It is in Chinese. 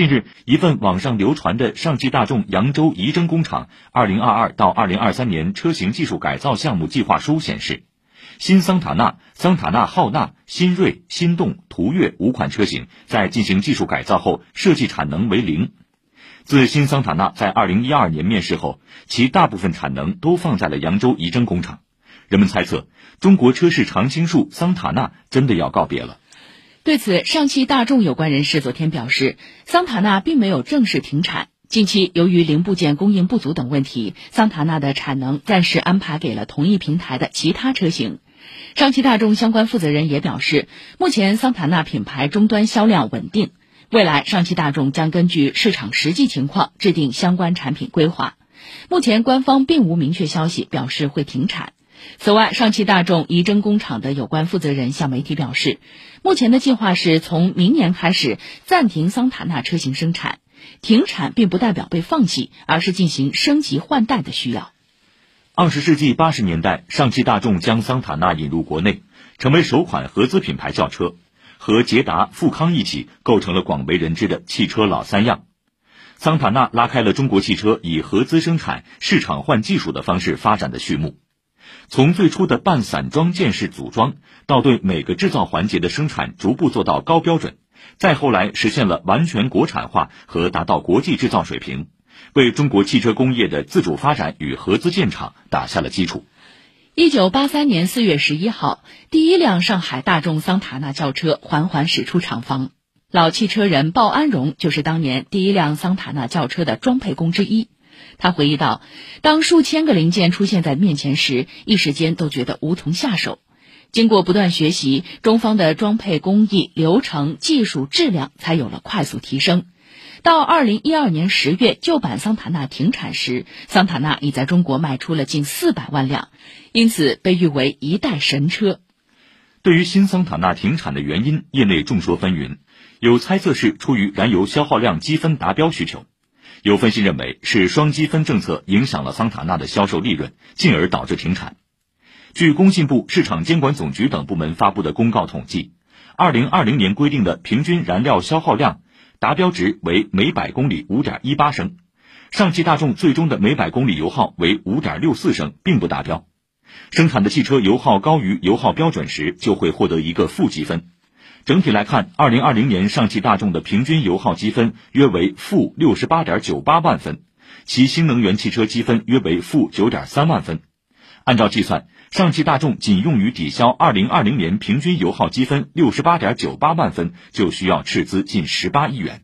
近日，一份网上流传的上汽大众扬州仪征工厂2022到2023年车型技术改造项目计划书显示，新桑塔纳、桑塔纳浩纳、新锐、心动、途岳五款车型在进行技术改造后，设计产能为零。自新桑塔纳在2012年面世后，其大部分产能都放在了扬州仪征工厂。人们猜测，中国车市常青树桑塔纳真的要告别了。对此，上汽大众有关人士昨天表示，桑塔纳并没有正式停产。近期由于零部件供应不足等问题，桑塔纳的产能暂时安排给了同一平台的其他车型。上汽大众相关负责人也表示，目前桑塔纳品牌终端销量稳定，未来上汽大众将根据市场实际情况制定相关产品规划。目前官方并无明确消息表示会停产。此外，上汽大众仪征工厂的有关负责人向媒体表示，目前的计划是从明年开始暂停桑塔纳车型生产。停产并不代表被放弃，而是进行升级换代的需要。二十世纪八十年代，上汽大众将桑塔纳引入国内，成为首款合资品牌轿车，和捷达、富康一起构成了广为人知的汽车老三样。桑塔纳拉开了中国汽车以合资生产、市场换技术的方式发展的序幕。从最初的半散装件式组装，到对每个制造环节的生产逐步做到高标准，再后来实现了完全国产化和达到国际制造水平，为中国汽车工业的自主发展与合资建厂打下了基础。一九八三年四月十一号，第一辆上海大众桑塔纳轿车缓缓驶出厂房，老汽车人鲍安荣就是当年第一辆桑塔纳轿车的装配工之一。他回忆道：“当数千个零件出现在面前时，一时间都觉得无从下手。经过不断学习，中方的装配工艺、流程、技术、质量才有了快速提升。到二零一二年十月，旧版桑塔纳停产时，桑塔纳已在中国卖出了近四百万辆，因此被誉为一代神车。”对于新桑塔纳停产的原因，业内众说纷纭，有猜测是出于燃油消耗量积分达标需求。有分析认为，是双积分政策影响了桑塔纳的销售利润，进而导致停产。据工信部、市场监管总局等部门发布的公告统计，二零二零年规定的平均燃料消耗量达标值为每百公里五点一八升，上汽大众最终的每百公里油耗为五点六四升，并不达标。生产的汽车油耗高于油耗标准时，就会获得一个负积分。整体来看，二零二零年上汽大众的平均油耗积分约为负六十八点九八万分，其新能源汽车积分约为负九点三万分。按照计算，上汽大众仅用于抵消二零二零年平均油耗积分六十八点九八万分，就需要斥资近十八亿元。